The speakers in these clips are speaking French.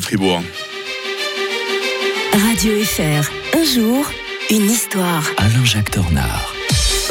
Fribourg. Radio FR, un jour, une histoire. Alain-Jacques Tornard. Le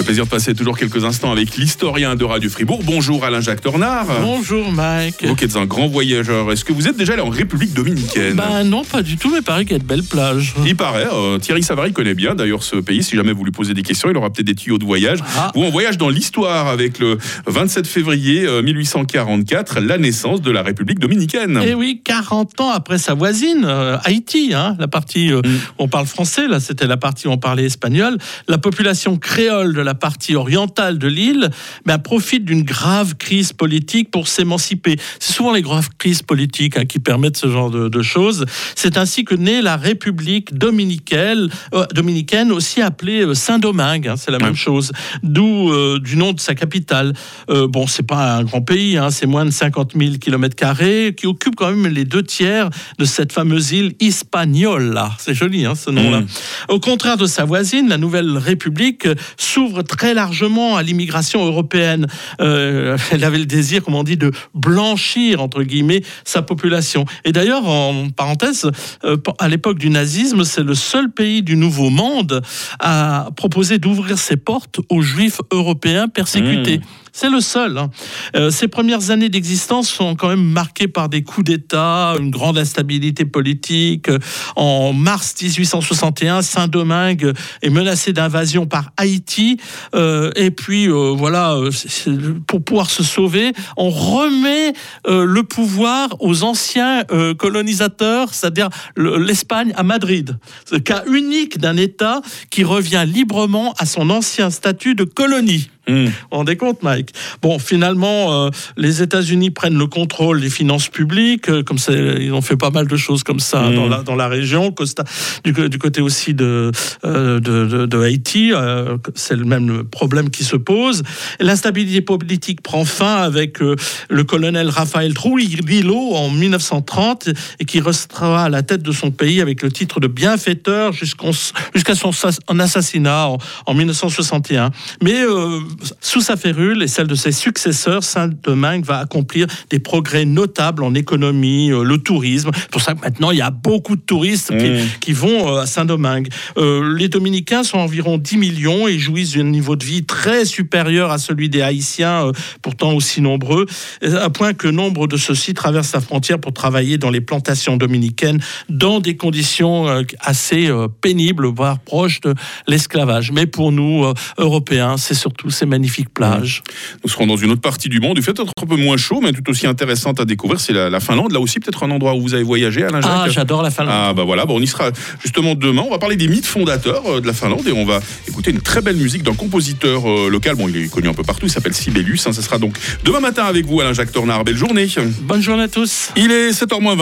plaisir de passer toujours quelques instants avec l'historien de Radio Fribourg. Bonjour Alain-Jacques Tornard. Bonjour Mike. Vous qui êtes un grand voyageur, est-ce que vous êtes déjà allé en République Dominicaine? Ben non, pas du tout, mais paraît qu'il y a de belles plages. Il paraît, euh, Thierry Savary connaît bien d'ailleurs ce pays. Si jamais vous lui posez des questions, il aura peut-être des tuyaux de voyage. Ah. Ou on voyage dans l'histoire avec le 27 février euh, 1844, la naissance de la République Dominicaine. Eh oui, 40 ans après sa voisine, euh, Haïti, hein, la partie euh, Mm. où on parle français, là c'était la partie où on parlait espagnol, la population créole de la partie orientale de l'île ben, profite d'une grave crise politique pour s'émanciper. C'est souvent les graves crises politiques hein, qui permettent ce genre de, de choses. C'est ainsi que naît la République dominicaine, euh, dominicaine aussi appelée euh, Saint-Domingue, hein, c'est la Ouais. même chose, d'où euh, du nom de sa capitale. Euh, bon, c'est pas un grand pays, hein, c'est moins de 50 000 km qui occupe quand même les deux tiers de cette fameuse île Hispaniola. C'est joli, ce nom-là. Mm. Au contraire de sa voisine, la nouvelle République s'ouvre très largement à l'immigration européenne. Euh, elle avait le désir, comme on dit, de blanchir entre guillemets sa population. Et d'ailleurs, en parenthèse, euh, à l'époque du nazisme, c'est le seul pays du Nouveau Monde à proposer d'ouvrir ses portes aux Juifs européens persécutés. Mmh. C'est le seul. hein. Euh, ces premières années d'existence sont quand même marquées par des coups d'État, une grande instabilité politique. En mars 1861, Saint-Domingue est menacé d'invasion par Haïti. Euh, et puis, euh, voilà, pour pouvoir se sauver, on remet le pouvoir aux anciens colonisateurs, c'est-à-dire le- l'Espagne à Madrid. C'est le cas unique d'un État qui revient librement à son ancien statut de colonie. Mm. Vous vous rendez compte, Mike Bon, finalement, euh, les États-Unis prennent le contrôle des finances publiques, euh, comme ça, ils ont fait pas mal de choses comme ça Mm. dans, la, dans la région, Costa, du, côté aussi de, euh, de, de- de Haïti, c'est le même problème qui se pose. L'instabilité politique prend fin avec le colonel Rafael Trujillo en 1930 et qui restera à la tête de son pays avec le titre de bienfaiteur jusqu'à son en assassinat en, en 1961. Mais sous sa férule et celle de ses successeurs, Saint-Domingue va accomplir des progrès notables en économie, euh, le tourisme. C'est pour ça que maintenant, il y a beaucoup de touristes qui, Mmh. qui vont euh, à Saint-Domingue. Euh, les Dominicains sont environ 10 millions et jouissent d'un niveau de vie très supérieur à celui des Haïtiens, euh, pourtant aussi nombreux, à point que nombre de ceux-ci traversent la frontière pour travailler dans les plantations dominicaines dans des conditions euh, assez pénibles, voire proches de l'esclavage. Mais pour nous, Européens, c'est surtout ces magnifiques plages. Nous serons dans une autre partie du monde. Il fait peut-être un peu moins chaud, mais tout aussi intéressante à découvrir. C'est la, la Finlande. Là aussi, peut-être un endroit où vous avez voyagé, Alain-Jacques Ah, j'adore la Finlande. Ah bah voilà, bon, on y sera justement demain. On va parler des mythes fondateurs euh, de la Finlande et on va écouter une très belle musique d'un compositeur euh, local. Bon, il est connu un peu partout, il s'appelle Sibelius. hein. Ça sera donc demain matin avec vous, Alain-Jacques Tornard. Belle journée. Bonne journée à tous. Il est 7h20.